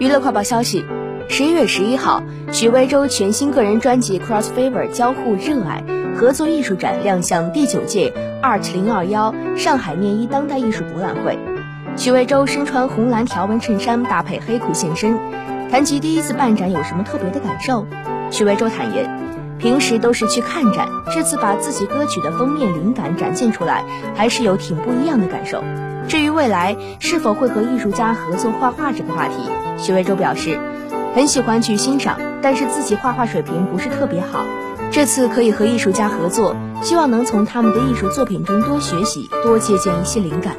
娱乐快报消息：十一月十一号，许魏洲全新个人专辑《Cross Fever》交互热爱合作艺术展亮相第九届 Art 零二幺上海面一当代艺术博览会。许魏洲身穿红蓝条纹衬衫搭配黑裤现身，谈及第一次办展有什么特别的感受，许魏洲坦言，平时都是去看展，这次把自己歌曲的封面灵感展现出来，还是有挺不一样的感受。至于未来是否会和艺术家合作画画这个话题，许魏洲表示，很喜欢去欣赏，但是自己画画水平不是特别好。这次可以和艺术家合作，希望能从他们的艺术作品中多学习，多借鉴一些灵感。